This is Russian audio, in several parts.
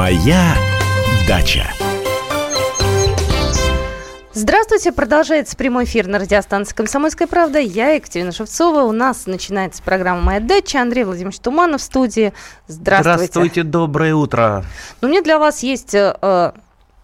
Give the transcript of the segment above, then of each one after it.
Моя дача. Здравствуйте, продолжается прямой эфир на радиостанции «Комсомольская правда». Я Екатерина Шевцова. У нас начинается программа «Моя дача». Андрей Владимирович Туманов в студии. Здравствуйте. Здравствуйте, доброе утро. Ну, у меня для вас есть э,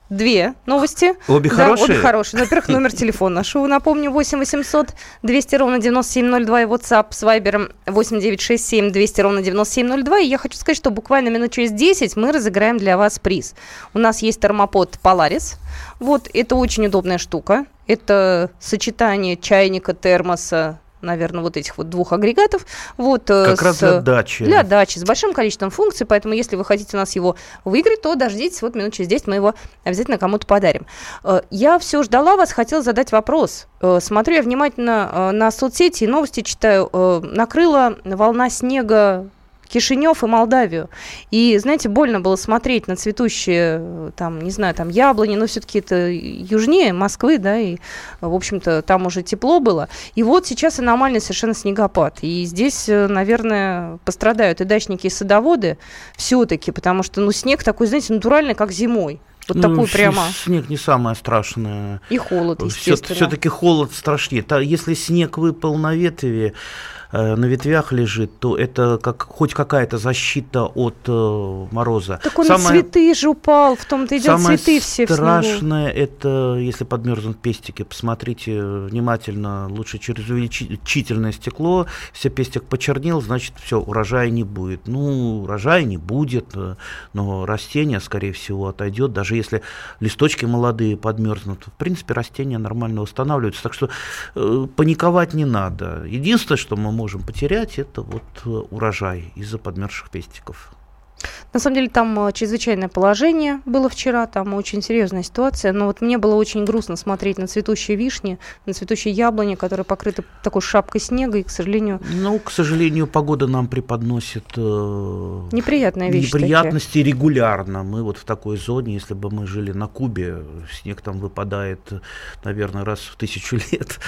Две новости. Обе да, хорошие? Обе хорошие. Во-первых, номер телефона нашего, напомню, 8 800 200 ровно 9702 и WhatsApp с Viber 8 967 200 ровно 9702. И я хочу сказать, что буквально минут через 10 мы разыграем для вас приз. У нас есть термопод Polaris. Вот, это очень удобная штука. Это сочетание чайника, термоса, наверное, вот этих вот двух агрегатов. Вот, э, как с, раз для дачи. Для дачи, с большим количеством функций, поэтому если вы хотите у нас его выиграть, то дождитесь, вот минут через 10 мы его обязательно кому-то подарим. Э, я все ждала вас, хотела задать вопрос. Э, смотрю я внимательно на соцсети, новости читаю. Накрыла волна снега Кишинев и Молдавию. И, знаете, больно было смотреть на цветущие, там, не знаю, там яблони, но все-таки это южнее Москвы, да, и, в общем-то, там уже тепло было. И вот сейчас аномальный совершенно снегопад. И здесь, э, наверное, пострадают и дачники, и садоводы все-таки, потому что, ну, снег такой, знаете, натуральный, как зимой. Вот ну, такой прямо. Снег не самое страшное. И холод, естественно. Все-таки холод страшнее. Если снег выпал на ветви, Э, на ветвях лежит, то это как хоть какая-то защита от э, мороза. Так он самое, цветы же упал, в том-то и дело, самое цветы все страшное это, если подмерзнут пестики, посмотрите внимательно, лучше через увеличительное стекло, если пестик почернел, значит все, урожая не будет. Ну, урожая не будет, э, но растение, скорее всего, отойдет, даже если листочки молодые подмерзнут. В принципе, растения нормально восстанавливаются, так что э, паниковать не надо. Единственное, что мы можем потерять, это вот э, урожай из-за подмерзших пестиков. На самом деле там э, чрезвычайное положение было вчера, там очень серьезная ситуация, но вот мне было очень грустно смотреть на цветущие вишни, на цветущие яблони, которые покрыты такой шапкой снега, и, к сожалению... Ну, к сожалению, погода нам преподносит... Э, Неприятные вещи Неприятности такие. регулярно. Мы вот в такой зоне, если бы мы жили на Кубе, снег там выпадает, наверное, раз в тысячу лет,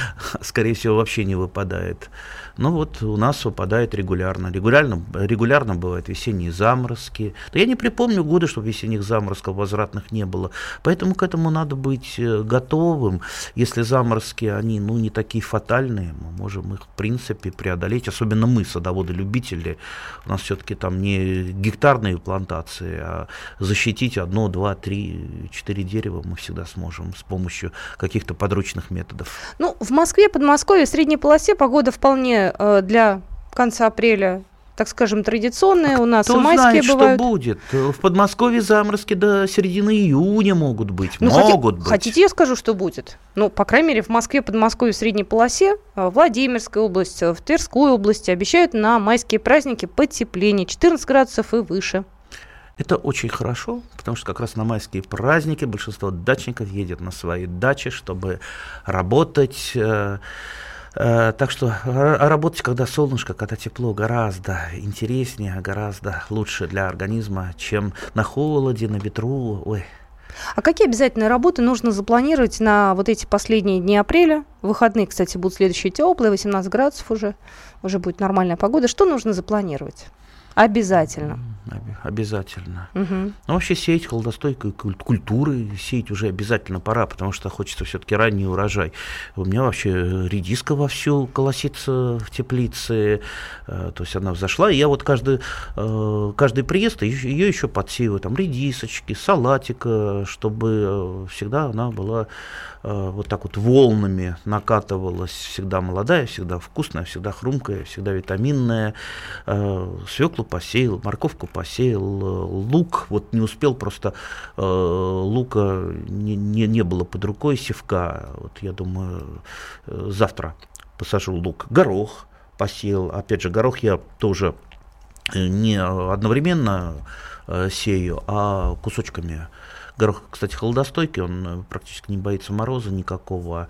скорее всего, вообще не выпадает. Но вот у нас выпадает регулярно. Регулярно, регулярно бывают весенние заморозки, я не припомню года, чтобы весенних заморозков возвратных не было. Поэтому к этому надо быть э, готовым. Если заморозки, они ну, не такие фатальные, мы можем их в принципе преодолеть. Особенно мы, садоводы-любители. У нас все-таки там не гектарные плантации, а защитить одно, два, три, четыре дерева мы всегда сможем с помощью каких-то подручных методов. Ну, в Москве, Подмосковье, в средней полосе погода вполне э, для конца апреля так скажем, традиционные а у нас, кто и майские знает, бывают. что будет? В Подмосковье заморозки до середины июня могут быть, ну, могут хоти, быть. Хотите, я скажу, что будет? Ну, по крайней мере, в Москве, Подмосковье, в средней полосе, в Владимирской области, в Тверской области обещают на майские праздники потепление 14 градусов и выше. Это очень хорошо, потому что как раз на майские праздники большинство дачников едет на свои дачи, чтобы работать. Э, Э, так что работать, когда солнышко, когда тепло, гораздо интереснее, гораздо лучше для организма, чем на холоде, на ветру. Ой. А какие обязательные работы нужно запланировать на вот эти последние дни апреля? Выходные, кстати, будут следующие теплые, 18 градусов уже, уже будет нормальная погода. Что нужно запланировать? Обязательно. Обязательно. Угу. Ну, вообще сеять холодостойкой культуры, сеять уже обязательно пора, потому что хочется все-таки ранний урожай. У меня вообще редиска вовсю колосится в теплице, э, то есть она взошла, и я вот каждый, э, каждый приезд ее еще подсеиваю, там редисочки, салатика, чтобы э, всегда она была вот так вот волнами накатывалась, всегда молодая, всегда вкусная, всегда хрумкая, всегда витаминная. Свеклу посеял, морковку посеял, э, лук, вот не успел просто, э, лука не, не, не было под рукой, севка, вот я думаю, э, завтра посажу лук, горох посеял, опять же, горох я тоже не одновременно сею, а кусочками. Горох, кстати, холодостойкий, он практически не боится мороза никакого,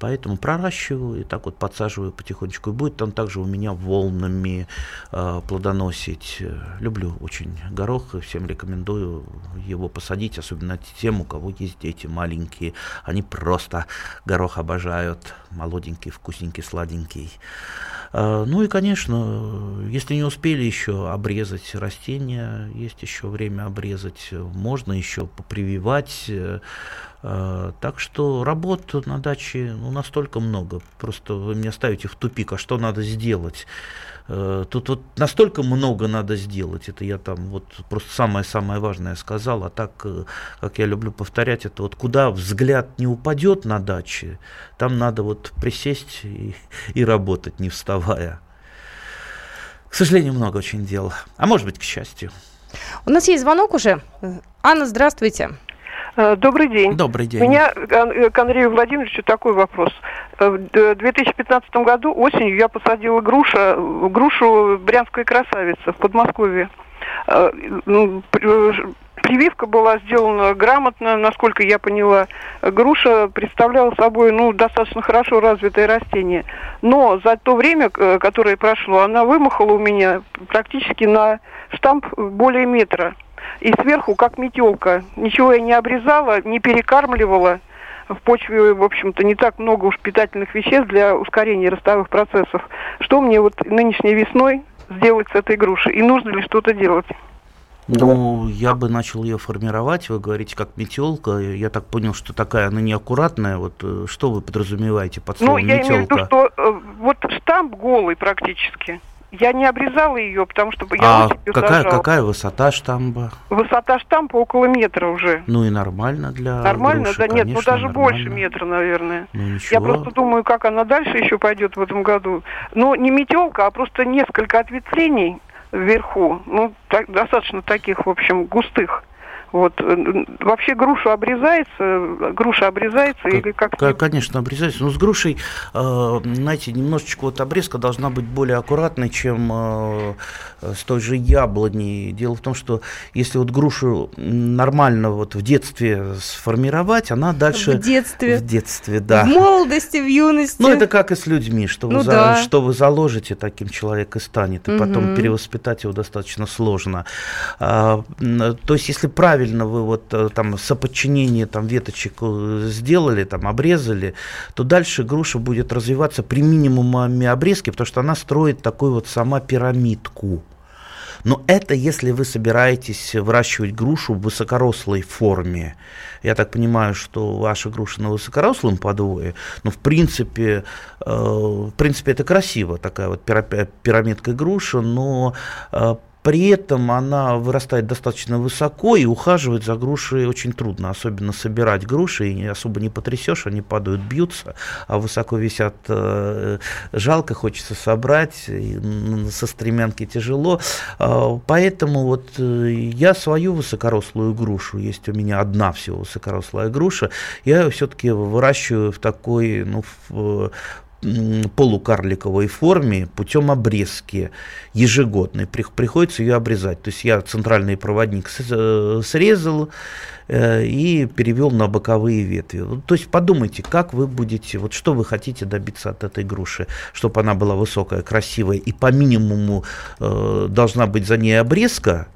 Поэтому проращиваю и так вот подсаживаю потихонечку. И будет он также у меня волнами э, плодоносить. Люблю очень горох, и всем рекомендую его посадить, особенно тем, у кого есть дети маленькие. Они просто горох обожают. Молоденький, вкусненький, сладенький. Э, ну и, конечно, если не успели еще обрезать растения, есть еще время обрезать, можно еще попрививать. Э, так что работ на даче ну, настолько много. Просто вы меня ставите в тупик, а что надо сделать? Э, тут вот настолько много надо сделать, это я там вот просто самое-самое важное сказал, а так, э, как я люблю повторять, это вот куда взгляд не упадет на даче, там надо вот присесть и, и работать, не вставая. К сожалению, много очень дел, а может быть, к счастью. У нас есть звонок уже. Анна, здравствуйте. Э, добрый день. Добрый день. У меня к Андрею Владимировичу такой вопрос. В 2015 году осенью я посадила груша, грушу «Брянская красавица» в Подмосковье. Э, ну, э, прививка была сделана грамотно, насколько я поняла. Груша представляла собой ну, достаточно хорошо развитое растение. Но за то время, которое прошло, она вымахала у меня практически на штамп более метра. И сверху, как метелка. Ничего я не обрезала, не перекармливала в почве, в общем-то, не так много уж питательных веществ для ускорения ростовых процессов. Что мне вот нынешней весной сделать с этой грушей? И нужно ли что-то делать? Ну, я бы начал ее формировать. Вы говорите, как метелка. Я так понял, что такая она неаккуратная. Вот э, что вы подразумеваете под словом ну, я метелка? имею в виду, что э, вот штамп голый практически. Я не обрезала ее, потому что я а какая, какая высота штамба? Высота штампа около метра уже. Ну и нормально для Нормально, груши, да конечно, нет, ну даже нормально. больше метра, наверное. Ну, ничего. Я просто думаю, как она дальше еще пойдет в этом году. Ну, не метелка, а просто несколько ответвлений вверху. Ну, так, достаточно таких, в общем, густых. Вот. Э, вообще грушу обрезается, груша обрезается как, или как? Конечно, обрезается. Но с грушей, э, знаете, немножечко вот обрезка должна быть более аккуратной, чем э, с той же яблони. Дело в том, что если вот грушу нормально вот в детстве сформировать, она дальше... В детстве. В детстве, да. В молодости, в юности. Ну, это как и с людьми, что, ну, вы, да. за, что вы заложите, таким человек и станет, и угу. потом перевоспитать его достаточно сложно. А, то есть, если правильно правильно вы вот э, там соподчинение там веточек э, сделали, там обрезали, то дальше груша будет развиваться при минимуме обрезки, потому что она строит такую вот сама пирамидку. Но это если вы собираетесь выращивать грушу в высокорослой форме. Я так понимаю, что ваша груша на высокорослом подвое, но в принципе, э, в принципе это красиво, такая вот пирамидка груша, но э, при этом она вырастает достаточно высоко, и ухаживать за грушей очень трудно, особенно собирать груши, и особо не потрясешь, они падают, бьются, а высоко висят, э, жалко, хочется собрать, со стремянки тяжело. Э, поэтому вот э, я свою высокорослую грушу, есть у меня одна всего высокорослая груша, я ее все-таки выращиваю в такой, ну, в, полукарликовой форме путем обрезки ежегодной. Приходится ее обрезать. То есть я центральный проводник э, срезал э, и перевел на боковые ветви. То есть подумайте, как вы будете, вот что вы хотите добиться от этой груши, чтобы она была высокая, красивая и по минимуму э, должна быть за ней обрезка,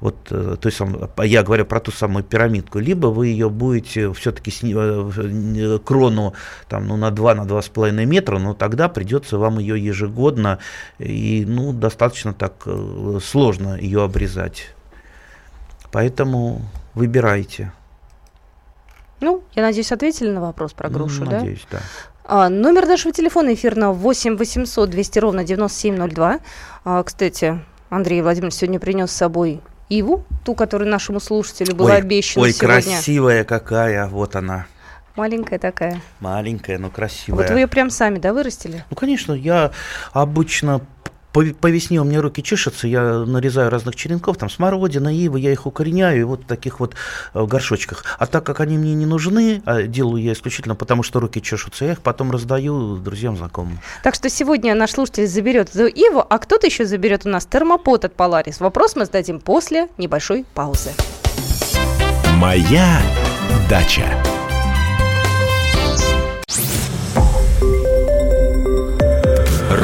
вот, э, то есть я говорю про ту самую пирамидку, либо вы ее будете все-таки с, э, крону там, ну, на 2 на 2,5 метра, но тогда придется вам ее ежегодно и ну, достаточно так э, сложно ее обрезать. Поэтому выбирайте. Ну, я надеюсь, ответили на вопрос про грушу, ну, да? Надеюсь, да. А, номер нашего телефона эфирного 8 800 200 ровно 9702. А, кстати, Андрей Владимирович сегодня принес с собой Иву, ту, которая нашему слушателю была ой, обещана ой, сегодня. красивая какая, вот она. Маленькая такая. Маленькая, но красивая. Вот вы ее прям сами, да, вырастили? Ну, конечно, я обычно по, по весне у меня руки чешутся, я нарезаю разных черенков, там смородина, ивы, я их укореняю, и вот в таких вот э, горшочках. А так как они мне не нужны, а делаю я исключительно потому, что руки чешутся, я их потом раздаю друзьям, знакомым. Так что сегодня наш слушатель заберет эту иву, а кто-то еще заберет у нас термопот от Polaris. Вопрос мы зададим после небольшой паузы. Моя дача.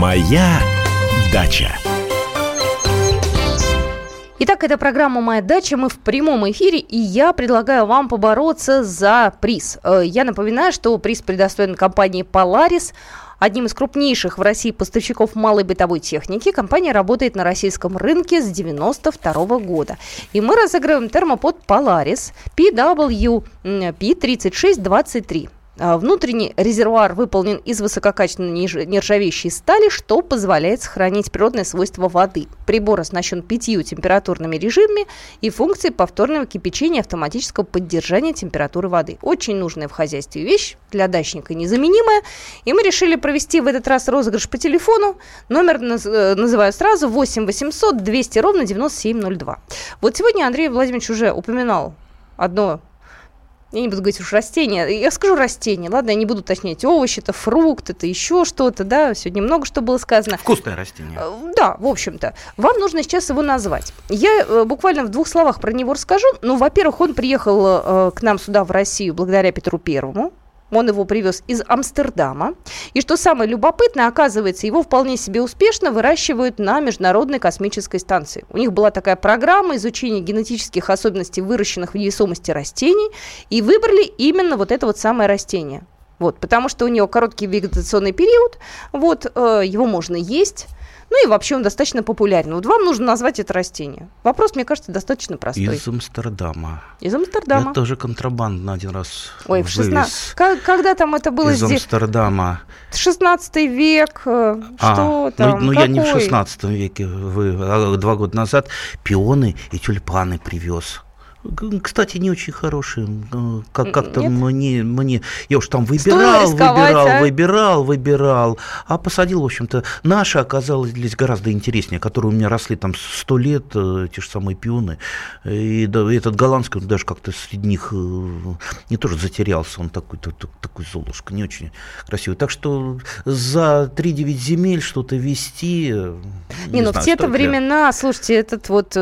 Моя дача. Итак, это программа «Моя дача». Мы в прямом эфире, и я предлагаю вам побороться за приз. Э, я напоминаю, что приз предоставлен компании «Поларис». Одним из крупнейших в России поставщиков малой бытовой техники компания работает на российском рынке с 1992 года. И мы разыгрываем термопод Polaris PWP3623. А, внутренний резервуар выполнен из высококачественной нержавеющей стали, что позволяет сохранить природные свойства воды. Прибор оснащен пятью температурными режимами и функцией повторного кипячения автоматического поддержания температуры воды. Очень нужная в хозяйстве вещь, для дачника незаменимая. И мы решили провести в этот раз розыгрыш по телефону. Номер э, называю сразу 8 800 200 ровно 9702. Вот сегодня Андрей Владимирович уже упоминал одно я не буду говорить уж растения, я скажу растения, ладно, я не буду уточнять, овощи, это фрукт, это еще что-то, да, сегодня много что было сказано. Вкусное растение. Э, да, в общем-то. Вам нужно сейчас его назвать. Я э, буквально в двух словах про него расскажу. Ну, во-первых, он приехал э, к нам сюда, в Россию, благодаря Петру Первому, он его привез из Амстердама. И что самое любопытное, оказывается, его вполне себе успешно выращивают на Международной космической станции. У них была такая программа изучения генетических особенностей выращенных в невесомости растений, и выбрали именно вот это вот самое растение. Вот, потому что у него короткий вегетационный период, вот, э, его можно есть, ну и вообще он достаточно популярен. Вот вам нужно назвать это растение. Вопрос, мне кажется, достаточно простой. Из Амстердама. Из Амстердама. Я тоже контрабандно один раз Ой, в 16... Когда там это было из здесь? Амстердама. 16 век, э, а, что там? Ну, ну я не в 16 веке, вы, а два года назад пионы и тюльпаны привез. Кстати, не очень хорошие. Как- как-то мне, мне... Я уж там выбирал, выбирал, а? выбирал, выбирал. А посадил, в общем-то, наши оказалось гораздо интереснее, которые у меня росли там сто лет, э, те же самые пионы. И да, этот голландский, он даже как-то среди них э, не тоже затерялся. Он такой, такой, такой золушка, не очень красивый. Так что за 3-9 земель что-то вести... Э, не, не ну в те-то времена, слушайте, этот вот...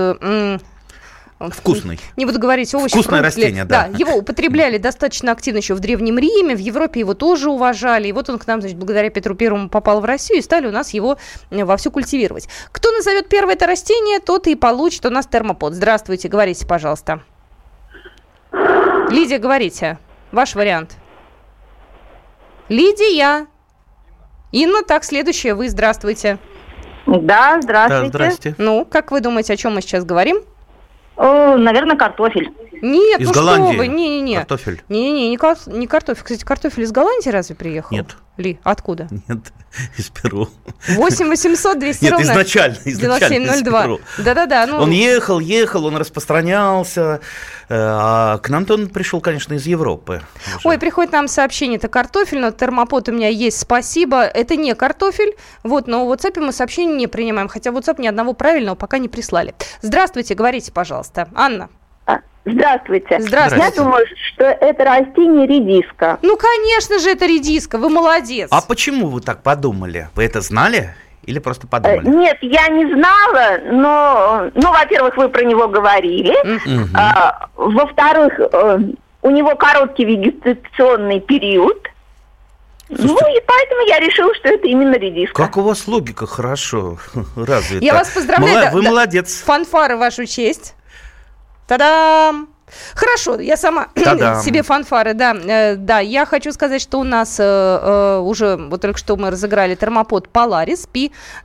Вкусный. Не буду говорить овощи. Вкусное фрукты. растение, да. Да, его употребляли достаточно активно еще в Древнем Риме, в Европе его тоже уважали. И вот он к нам, значит, благодаря Петру Первому попал в Россию и стали у нас его э, вовсю культивировать. Кто назовет первое это растение, тот и получит у нас термопод. Здравствуйте, говорите, пожалуйста. Лидия, говорите. Ваш вариант. Лидия. Инна, так, следующая вы. Здравствуйте. Да, здравствуйте. Да, здрасте. Ну, как вы думаете, о чем мы сейчас говорим? О, наверное, картофель. Нет, из ну Голландии. что вы, не-не-не. Картофель. Не-не-не, не, кар- не картофель. Кстати, картофель из Голландии разве приехал? Нет. Ли, откуда? Нет, из Перу. 8 800 200 Нет, ровно изначально, изначально 9702. Да-да-да. Ну... Он ехал, ехал, он распространялся. Э, а к нам-то он пришел, конечно, из Европы. Уже. Ой, приходит нам сообщение, это картофель, но термопод у меня есть, спасибо. Это не картофель, вот, но в WhatsApp мы сообщения не принимаем, хотя в WhatsApp ни одного правильного пока не прислали. Здравствуйте, говорите, пожалуйста. Анна. Здравствуйте. Здравствуйте. Я думаю, что это растение редиска. Ну, конечно же, это редиска. Вы молодец. А почему вы так подумали? Вы это знали? Или просто подумали? Нет, я не знала, но, ну, во-первых, вы про него говорили. Mm-hmm. А, во-вторых, э, у него короткий вегетационный период. Слушайте, ну и поэтому я решила, что это именно редиска. Как у вас логика хорошо развита. Я вас поздравляю. Мала... Вы да, молодец. Фанфары вашу честь. Та-дам! Хорошо, я сама себе фанфары, да. Э, да, я хочу сказать, что у нас э, э, уже, вот только что мы разыграли термопод Polaris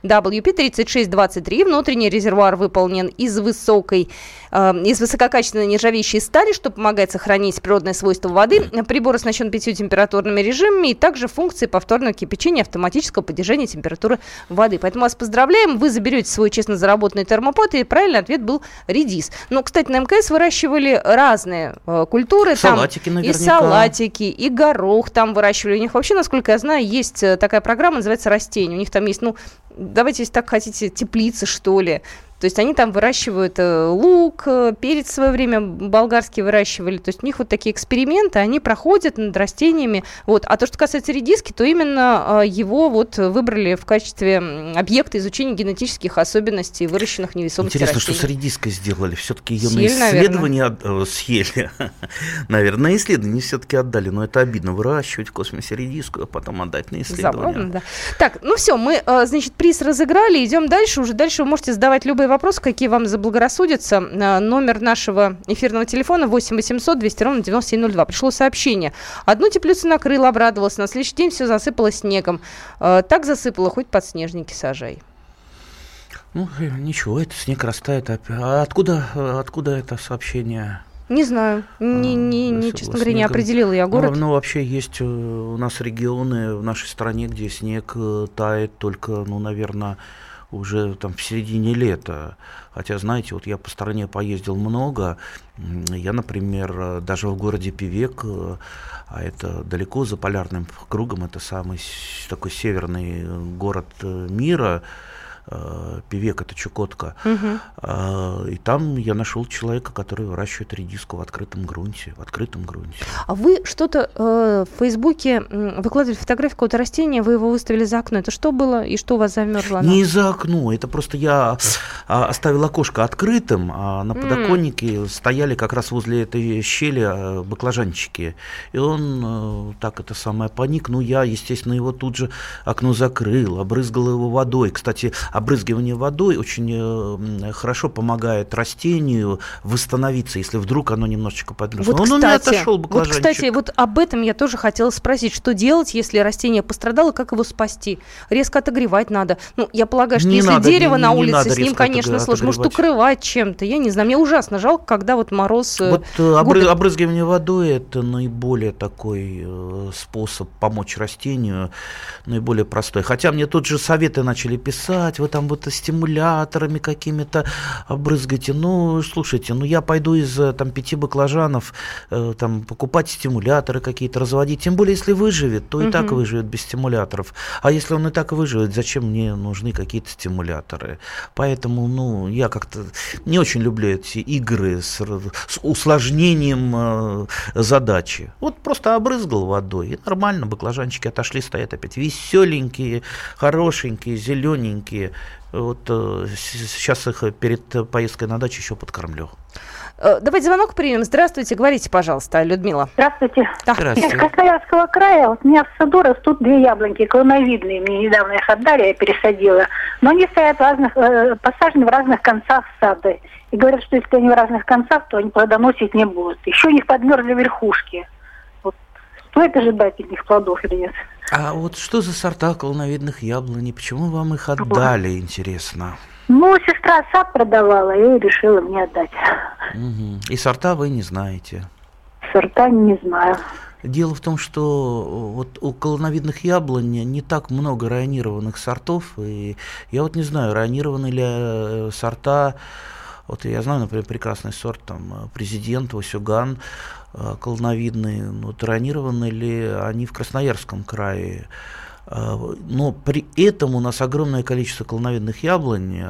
PWP3623. Внутренний резервуар выполнен из высокой, из высококачественной нержавеющей стали, что помогает сохранить природные свойства воды. Прибор оснащен пятью температурными режимами и также функцией повторного кипячения автоматического поддержания температуры воды. Поэтому вас поздравляем, вы заберете свой честно заработанный термопод, и правильный ответ был редис. Но, кстати, на МКС выращивали разные э, культуры. Салатики там наверняка. И салатики, и горох там выращивали. У них вообще, насколько я знаю, есть э, такая программа, называется «Растение». У них там есть, ну, давайте, если так хотите, теплицы, что ли. То есть они там выращивают э, лук, э, перец в свое время болгарские выращивали. То есть у них вот такие эксперименты, они проходят над растениями. Вот. А то, что касается редиски, то именно э, его вот выбрали в качестве объекта изучения генетических особенностей выращенных невесомых Интересно, растений. что с редиской сделали? Все-таки ее Съели, на исследование от... съели. наверное, на исследование все-таки отдали. Но это обидно выращивать в космосе редиску, а потом отдать на исследование. Забавно, да. Так, ну все, мы, значит, приз разыграли, идем дальше. Уже дальше вы можете задавать любые вопросы, какие вам заблагорассудятся. Номер нашего эфирного телефона 8 800 200 ровно 9702. Пришло сообщение. Одну теплицу накрыл, обрадовался. На следующий день все засыпало снегом. Так засыпало, хоть подснежники сажай. Ну, ничего, это снег растает. А откуда, откуда это сообщение? Не знаю, не, не, не, честно говоря, не определила я город. Ну, ну, вообще есть у нас регионы в нашей стране, где снег тает только, ну, наверное, уже там в середине лета. Хотя, знаете, вот я по стране поездил много. Я, например, даже в городе Певек, а это далеко за полярным кругом, это самый такой северный город мира, Певек, это Чукотка. Угу. И там я нашел человека, который выращивает редиску в открытом грунте. В открытом грунте. А вы что-то э, в Фейсбуке выкладывали фотографию какого-то растения, вы его выставили за окно. Это что было и что у вас замерзло? Не за окно, это просто я а, оставил окошко открытым, а на подоконнике mm. стояли как раз возле этой щели баклажанчики. И он э, так это самое паник. Ну, я, естественно, его тут же окно закрыл, обрызгал его водой. Кстати, обрызгивание водой очень э, хорошо помогает растению восстановиться, если вдруг оно немножечко подмерзло. Вот, Он кстати, меня отошел вот, кстати, вот об этом я тоже хотела спросить. Что делать, если растение пострадало, как его спасти? Резко отогревать надо. Ну, я полагаю, что не если надо, дерево не, на улице, с ним, конечно, сложно. Может, укрывать чем-то. Я не знаю, мне ужасно жалко, когда вот мороз... Вот губит. обрызгивание водой – это наиболее такой э, способ помочь растению, наиболее простой. Хотя мне тут же советы начали писать, вы там вот стимуляторами какими-то обрызгаете. Ну, слушайте, ну я пойду из там пяти баклажанов э, там покупать стимуляторы какие-то разводить. Тем более, если выживет, то угу. и так выживет без стимуляторов. А если он и так выживет, зачем мне нужны какие-то стимуляторы? Поэтому, ну, я как-то не очень люблю эти игры с, с усложнением э, задачи. Вот просто обрызгал водой, и нормально, баклажанчики отошли, стоят опять веселенькие, хорошенькие, зелененькие. Вот э, сейчас их перед поездкой на дачу еще подкормлю. Давайте звонок примем. Здравствуйте, говорите, пожалуйста, Людмила. Здравствуйте. Да. Здравствуйте. Из Красноярского края вот у меня в саду растут две яблоньки клоновидные. Мне недавно их отдали, я пересадила. Но они стоят в разных, э, посажены в разных концах сада. И говорят, что если они в разных концах, то они плодоносить не будут. Еще у них подмерзли верхушки. Стоит ожидать от них плодов или нет? А вот что за сорта клоновидных яблоней? Почему вам их отдали, вот. интересно? Ну, сестра сад продавала и решила мне отдать. Угу. И сорта вы не знаете? Сорта не знаю. Дело в том, что вот у колоновидных яблонь не так много районированных сортов, и я вот не знаю, районированы ли сорта, вот я знаю, например, прекрасный сорт, там, президент, Васюган, колоновидный, вот районированы ли они в Красноярском крае, но при этом у нас огромное количество колоновидных яблонь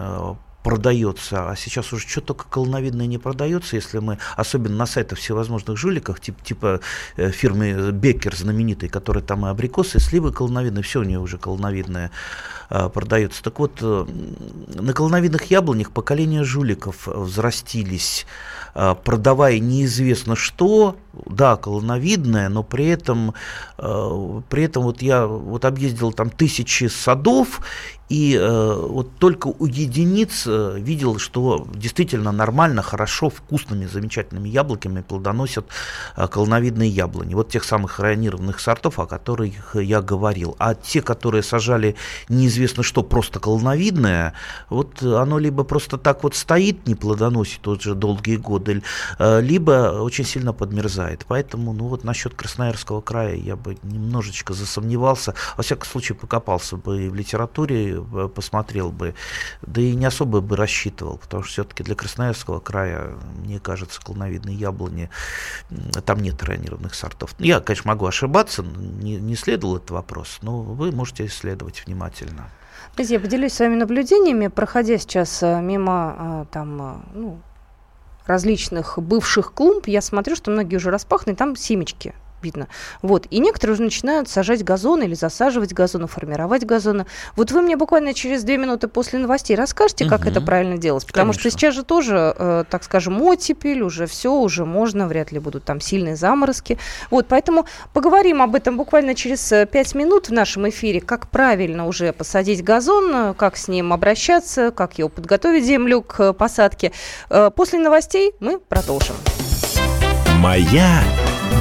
продается, а сейчас уже что только колоновидное не продается, если мы, особенно на сайтах всевозможных жуликах, типа, типа фирмы Беккер знаменитой, которая там и абрикосы, и сливы колоновидные, все у нее уже колоновидное а, продается. Так вот, на колоновидных яблонях поколения жуликов взрастились, продавая неизвестно что, да, колоновидное, но при этом, а, при этом вот я вот объездил там тысячи садов, и э, вот только у единиц э, видел, что действительно нормально, хорошо, вкусными, замечательными яблоками плодоносят э, колоновидные яблони. Вот тех самых районированных сортов, о которых я говорил. А те, которые сажали неизвестно что, просто колоновидное, вот оно либо просто так вот стоит, не плодоносит уже долгие годы, э, либо очень сильно подмерзает. Поэтому, ну вот насчет Красноярского края я бы немножечко засомневался, во всяком случае покопался бы в литературе э, посмотрел бы, да и не особо бы рассчитывал, потому что все-таки для Красноярского края, мне кажется, клоновидные яблони, там нет ранированных сортов. Я, конечно, могу ошибаться, не, не исследовал этот вопрос, но вы можете исследовать внимательно. Я поделюсь своими наблюдениями, проходя сейчас э, мимо там, ну, различных бывших клумб, я смотрю, что многие уже распаханы, там семечки видно. Вот. И некоторые уже начинают сажать газоны или засаживать газоны, формировать газоны. Вот вы мне буквально через две минуты после новостей расскажете, угу. как это правильно делать. Потому Конечно. что сейчас же тоже, э, так скажем, оттепель, уже все, уже можно, вряд ли будут там сильные заморозки. Вот, поэтому поговорим об этом буквально через э, пять минут в нашем эфире, как правильно уже посадить газон, э, как с ним обращаться, как его подготовить землю к посадке. Э, после новостей мы продолжим. Моя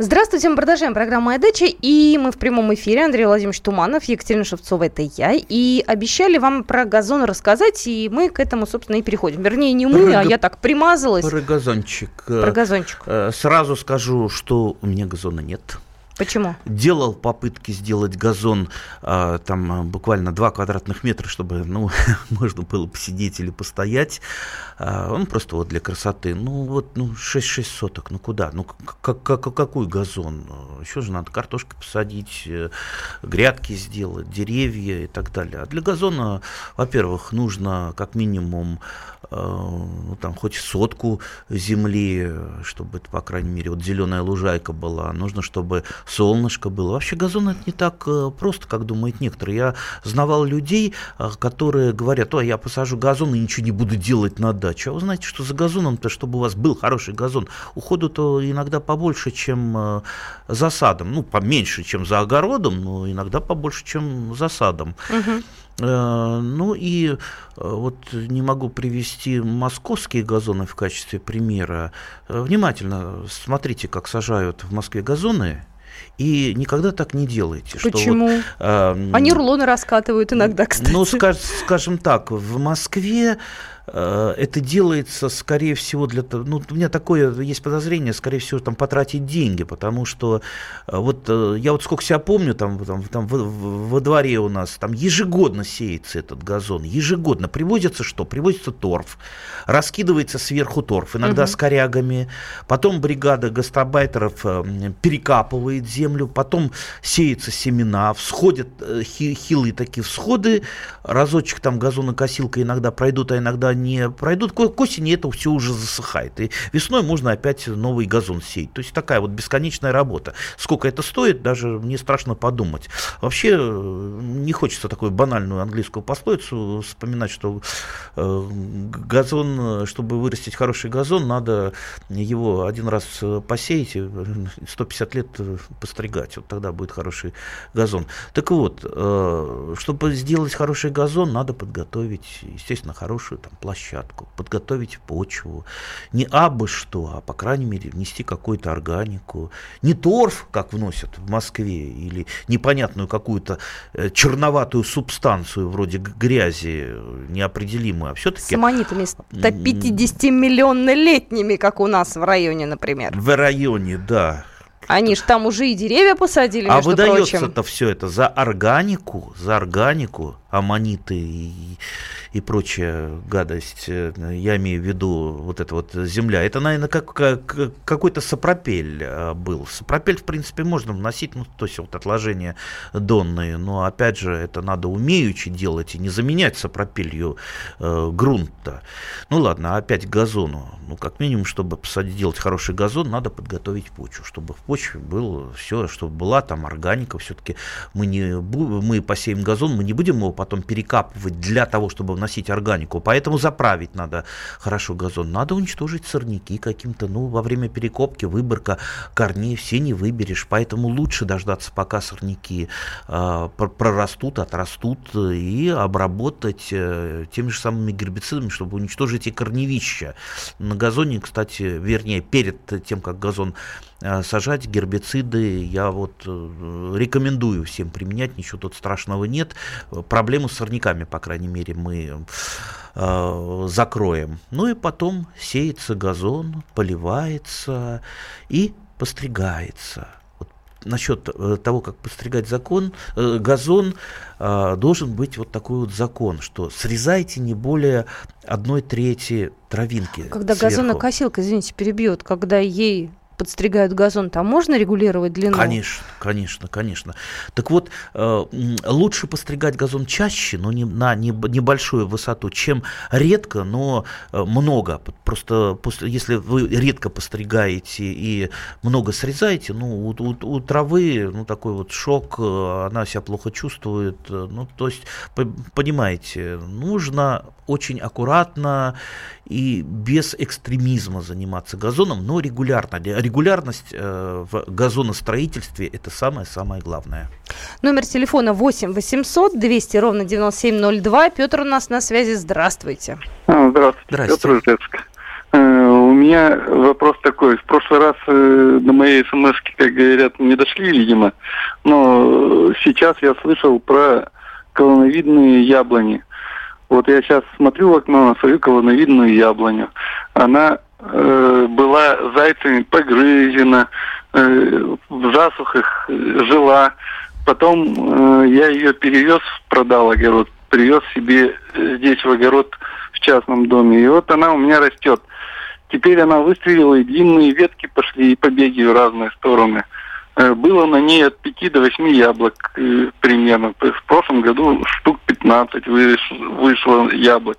Здравствуйте, мы продолжаем программу «Моя дача», и мы в прямом эфире. Андрей Владимирович Туманов, Екатерина Шевцова, это я. И обещали вам про газон рассказать, и мы к этому, собственно, и переходим. Вернее, не мы, про а я так примазалась. Про газончик. Про газончик. Э, сразу скажу, что у меня газона нет. Почему? Делал попытки сделать газон а, там а, буквально 2 квадратных метра, чтобы ну, можно было посидеть или постоять. А, он просто вот для красоты. Ну вот ну, 6-6 соток, ну куда? Ну как, как, какой газон? Еще же надо картошки посадить, э, грядки сделать, деревья и так далее. А для газона, во-первых, нужно как минимум Э, ну, там хоть сотку земли, чтобы это, по крайней мере, вот зеленая лужайка была. Нужно, чтобы солнышко было. Вообще газон это не так э, просто, как думают некоторые. Я знавал людей, э, которые говорят, ой, я посажу газон и ничего не буду делать на даче. А вы знаете, что за газоном-то, чтобы у вас был хороший газон, уходу-то иногда побольше, чем за садом. Ну, поменьше, чем за огородом, но иногда побольше, чем за садом. Угу. Э, ну и э, вот не могу привести московские газоны в качестве примера. Э, внимательно смотрите, как сажают в Москве газоны. И никогда так не делайте. Почему? Что вот, э, Они рулоны раскатывают иногда, кстати. Ну, скаж, скажем так, в Москве это делается, скорее всего, для того, ну, у меня такое есть подозрение, скорее всего, там потратить деньги, потому что э, вот э, я вот сколько себя помню, там, там, там во, во дворе у нас там ежегодно сеется этот газон, ежегодно привозится что? Привозится торф, раскидывается сверху торф, иногда угу. с корягами, потом бригада гастробайтеров перекапывает землю, потом сеются семена, всходят хилые такие всходы, разочек там газонокосилка иногда пройдут, а иногда не пройдут, к осени это все уже засыхает. И весной можно опять новый газон сеять. То есть такая вот бесконечная работа. Сколько это стоит, даже мне страшно подумать. Вообще э, не хочется такую банальную английскую пословицу вспоминать, что э, газон, чтобы вырастить хороший газон, надо его один раз посеять и 150 лет постригать. Вот тогда будет хороший газон. Так вот, э, чтобы сделать хороший газон, надо подготовить, естественно, хорошую там, площадку, подготовить почву. Не абы что, а по крайней мере внести какую-то органику. Не торф, как вносят в Москве, или непонятную какую-то э, черноватую субстанцию вроде грязи неопределимую, а все-таки... С аммонитами 150-миллионнолетними, как у нас в районе, например. В районе, да. Они же там уже и деревья посадили, А выдается-то все это за органику, за органику, аммониты и и прочая гадость, э, я имею в виду вот эта вот земля, это, наверное, как, как какой-то сапропель э, был. Сапропель, в принципе, можно вносить, ну, то есть вот отложения донные, но, опять же, это надо умеючи делать и не заменять сапропелью э, грунт-то. Ну, ладно, опять газону. Ну, как минимум, чтобы посадить, делать хороший газон, надо подготовить почву, чтобы в почве было все, чтобы была там органика. Все-таки мы, не, мы посеем газон, мы не будем его потом перекапывать для того, чтобы вносить органику. Поэтому заправить надо хорошо газон. Надо уничтожить сорняки каким-то, ну, во время перекопки, выборка корней, все не выберешь. Поэтому лучше дождаться, пока сорняки э, прорастут, отрастут и обработать э, теми же самыми гербицидами, чтобы уничтожить и корневища. На газоне, кстати, вернее, перед тем, как газон сажать гербициды я вот э, рекомендую всем применять, ничего тут страшного нет. Проблему с сорняками, по крайней мере, мы э, закроем. Ну и потом сеется газон, поливается и постригается. Насчет того, как постригать закон, газон, должен быть вот такой вот закон, что срезайте не более одной трети травинки. Когда сверху. газонокосилка, извините, перебьет, когда ей подстригают газон, там можно регулировать длину? Конечно, конечно, конечно. Так вот, э, лучше постригать газон чаще, но не на небольшую высоту, чем редко, но э, много. Просто после, если вы редко постригаете и много срезаете, ну, у, у, у травы ну, такой вот шок, э, она себя плохо чувствует. Ну, то есть, понимаете, нужно очень аккуратно и без экстремизма заниматься газоном, но регулярно. Регулярность э, в газоностроительстве – это самое-самое главное. Номер телефона 8 800 200 ровно 9702. Петр у нас на связи. Здравствуйте. А, здравствуйте. Здравствуйте. Петр Ижевск. Э, у меня вопрос такой. В прошлый раз э, до моей смс, как говорят, не дошли, видимо. Но сейчас я слышал про колоновидные яблони. Вот я сейчас смотрю в окно на свою колоновидную яблоню. Она э, была зайцами погрызена, э, в засухах жила. Потом э, я ее перевез, продал огород, привез себе здесь в огород в частном доме. И вот она у меня растет. Теперь она выстрелила, и длинные ветки пошли, и побеги в разные стороны. Э, было на ней от 5 до 8 яблок э, примерно. В прошлом году штук 15 вышло яблок.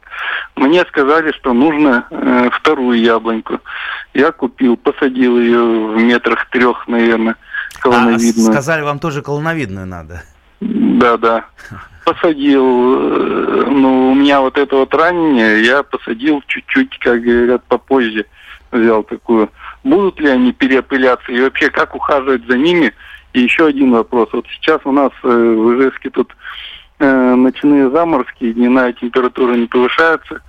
Мне сказали, что нужно э, вторую яблоньку. Я купил, посадил ее в метрах трех, наверное, колоновидную. А сказали, вам тоже колоновидную надо? Да, да. Посадил, ну, у меня вот это вот ранение, я посадил чуть-чуть, как говорят, попозже взял такую будут ли они переопыляться и вообще как ухаживать за ними. И еще один вопрос. Вот сейчас у нас э, в Ижевске тут э, ночные заморские, дневная температура не повышается,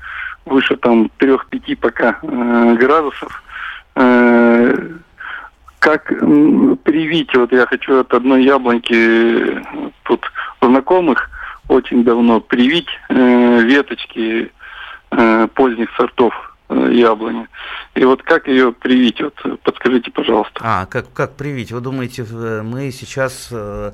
выше там 3-5 пока э, градусов. Э, как привить, вот я хочу от одной яблоньки э, тут знакомых очень давно привить э, веточки э, поздних сортов яблони. И вот как ее привить? Вот подскажите, пожалуйста. А, как, как привить? Вы думаете, мы сейчас э,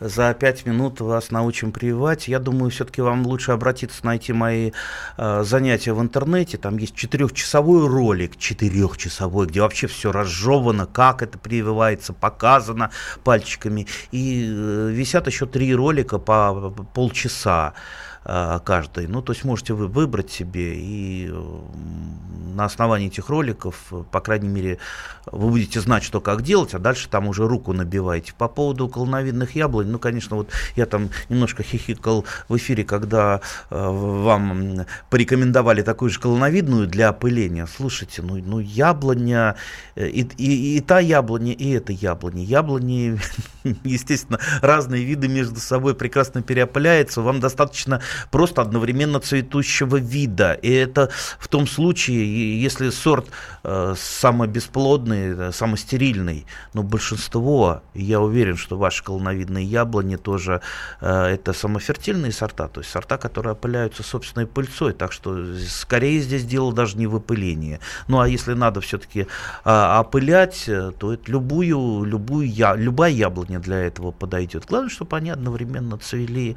за пять минут вас научим прививать? Я думаю, все-таки вам лучше обратиться, найти мои э, занятия в интернете. Там есть четырехчасовой ролик, четырехчасовой, где вообще все разжевано, как это прививается, показано пальчиками. И э, висят еще три ролика по полчаса. А, каждый. Ну, то есть можете вы выбрать себе и на основании этих роликов, по крайней мере, вы будете знать, что как делать, а дальше там уже руку набиваете. По поводу колоновидных яблонь, ну, конечно, вот я там немножко хихикал в эфире, когда э, вам порекомендовали такую же колоновидную для опыления. Слушайте, ну, ну яблоня, э, и, и, и та яблоня, и эта яблоня. Яблони, естественно, разные виды между собой прекрасно переопыляются. Вам достаточно просто одновременно цветущего вида. И это в том случае, если сорт э, самый бесплодный, э, самый стерильный, но большинство, я уверен, что ваши колоновидные яблони тоже э, это самофертильные сорта, то есть сорта, которые опыляются собственной пыльцой, так что скорее здесь дело даже не в. Ну а если надо все-таки э, опылять, то это любую, любую я, любая яблоня для этого подойдет. Главное, чтобы они одновременно цвели.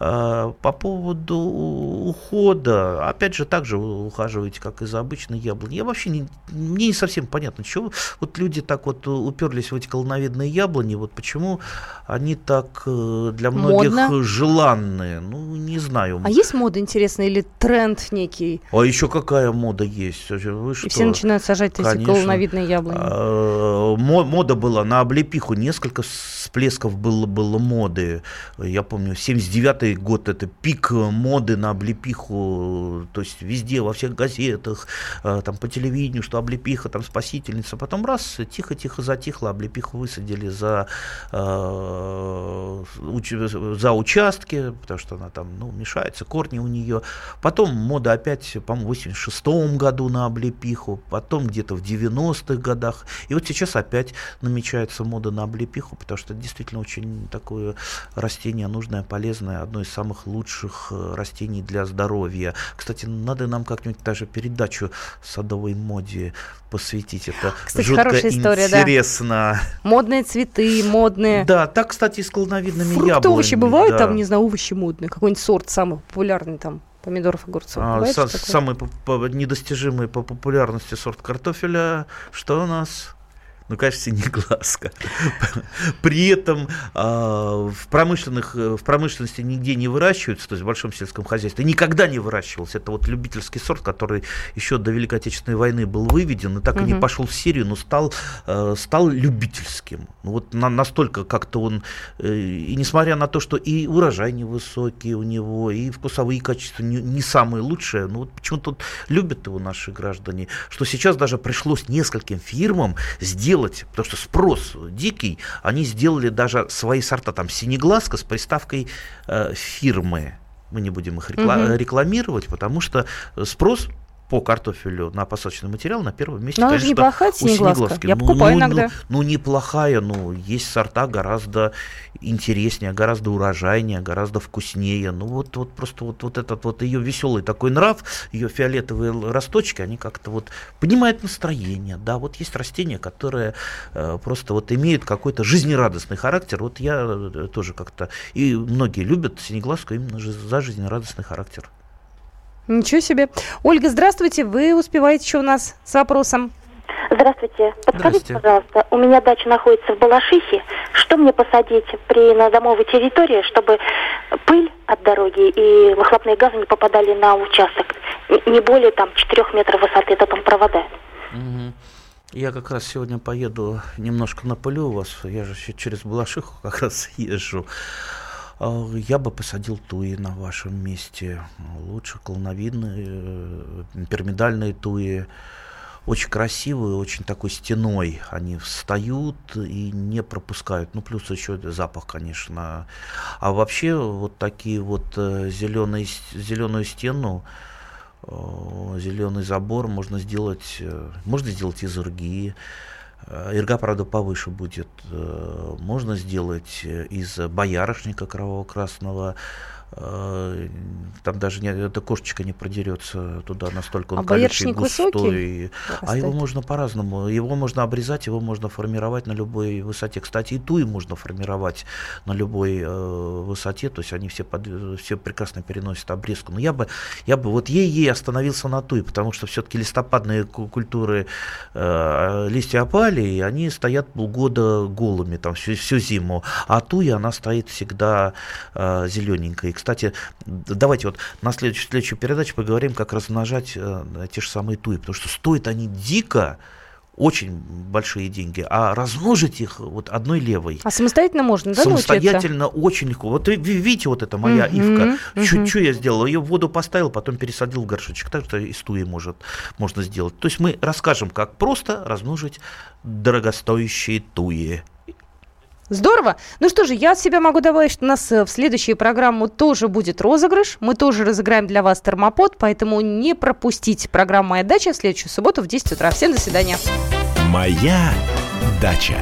Э, по поводу поводу ухода, опять же, так же вы ухаживаете, как и за обычной яблони. Я вообще не, мне не совсем понятно, чего вот люди так вот уперлись в эти колоновидные яблони, вот почему они так э, для многих Модно. желанные. Ну, не знаю. А есть мода интересная или тренд некий? А еще какая мода есть? Вы что? И все начинают сажать Конечно. эти колоновидные яблони. А, мода была на облепиху, несколько всплесков было, было моды. Я помню, 79-й год это пик моды на облепиху, то есть везде, во всех газетах, э, там по телевидению, что облепиха там спасительница. Потом раз, тихо-тихо затихло, облепиху высадили за э, Э, за участки, потому что она там ну, мешается, корни у нее. Потом мода опять, по-моему, в 86 году на облепиху, потом где-то в 90-х годах. И вот сейчас опять намечается мода на облепиху, потому что действительно очень такое растение нужное, полезное, одно из самых лучших э, растений для здоровья. Кстати, надо нам как-нибудь даже передачу садовой моде посвятить. Это Кстати, жутко хорошая история, интересно. Да. Модные цветы, модные. Да, так, кстати, и с колоновидными Фрукты, яблонями. овощи бывают, да. там, не знаю, овощи модные, какой-нибудь сорт самый популярный там, помидоров, огурцов. А, са- самый по- по- недостижимый по популярности сорт картофеля, что у нас? Ну, конечно, синеглазка. При этом а, в, промышленных, в промышленности нигде не выращиваются, то есть в большом сельском хозяйстве никогда не выращивался. Это вот любительский сорт, который еще до Великой Отечественной войны был выведен, и так и не пошел в серию, но стал, э, стал любительским. Ну, вот на, настолько как-то он, э, и несмотря на то, что и урожай невысокий у него, и вкусовые качества не, не самые лучшие, но вот почему-то любят его наши граждане, что сейчас даже пришлось нескольким фирмам сделать сделать, потому что спрос дикий, они сделали даже свои сорта, там синеглазка с приставкой э, фирмы. Мы не будем их рекла- угу. рекламировать, потому что спрос по картофелю на посадочный материал на первом месте, Но конечно, неплохая синеглазка. Я ну, покупаю ну, иногда. Ну, ну, неплохая, но есть сорта гораздо интереснее, гораздо урожайнее, гораздо вкуснее. Ну, вот, вот просто вот, вот этот вот ее веселый такой нрав, ее фиолетовые росточки, они как-то вот поднимают настроение. Да, вот есть растения, которые э, просто вот имеют какой-то жизнерадостный характер. Вот я э, тоже как-то, и многие любят синеглазку именно за жизнерадостный характер. Ничего себе. Ольга, здравствуйте. Вы успеваете еще у нас с вопросом? Здравствуйте. Подскажите, Здравствуйте. пожалуйста, у меня дача находится в Балашихе. Что мне посадить при на домовой территории, чтобы пыль от дороги и выхлопные газы не попадали на участок? Не более там 4 метров высоты, это там провода. Угу. Я как раз сегодня поеду немножко на пылю у вас. Я же через Балашиху как раз езжу. А, я бы посадил туи на вашем месте. Лучше колоновидные, э, пирамидальные туи. Очень красивые, очень такой стеной они встают и не пропускают. Ну, плюс еще запах, конечно. А вообще вот такие вот э, зеленые, зеленую стену, э, зеленый забор можно сделать, можно сделать из ирги. Э, Ирга, правда, повыше будет. Э, можно сделать э, из боярышника кроваво-красного там даже не, эта кошечка не продерется туда настолько он а колючий, густой. Высокий? А его можно по-разному. Его можно обрезать, его можно формировать на любой высоте. Кстати, и туи можно формировать на любой э, высоте. То есть они все, под, все прекрасно переносят обрезку. Но я бы, я бы вот ей-ей остановился на туи, потому что все-таки листопадные культуры э, листья опали, и они стоят полгода голыми там всю, всю зиму. А туя, она стоит всегда э, зелененькой кстати, давайте вот на следующую, следующую передачу поговорим, как размножать э, те же самые туи, потому что стоят они дико, очень большие деньги, а размножить их вот одной левой. А самостоятельно можно, да, Самостоятельно научиться? очень легко. Вот вы видите, вот это моя uh-huh, ивка. Uh-huh. Что я сделал? Ее в воду поставил, потом пересадил в горшочек. Так что из туи может, можно сделать. То есть мы расскажем, как просто размножить дорогостоящие туи. Здорово. Ну что же, я от себя могу добавить, что у нас э, в следующую программу тоже будет розыгрыш. Мы тоже разыграем для вас термопод, поэтому не пропустите программу «Моя дача» в следующую субботу в 10 утра. Всем до свидания. «Моя дача».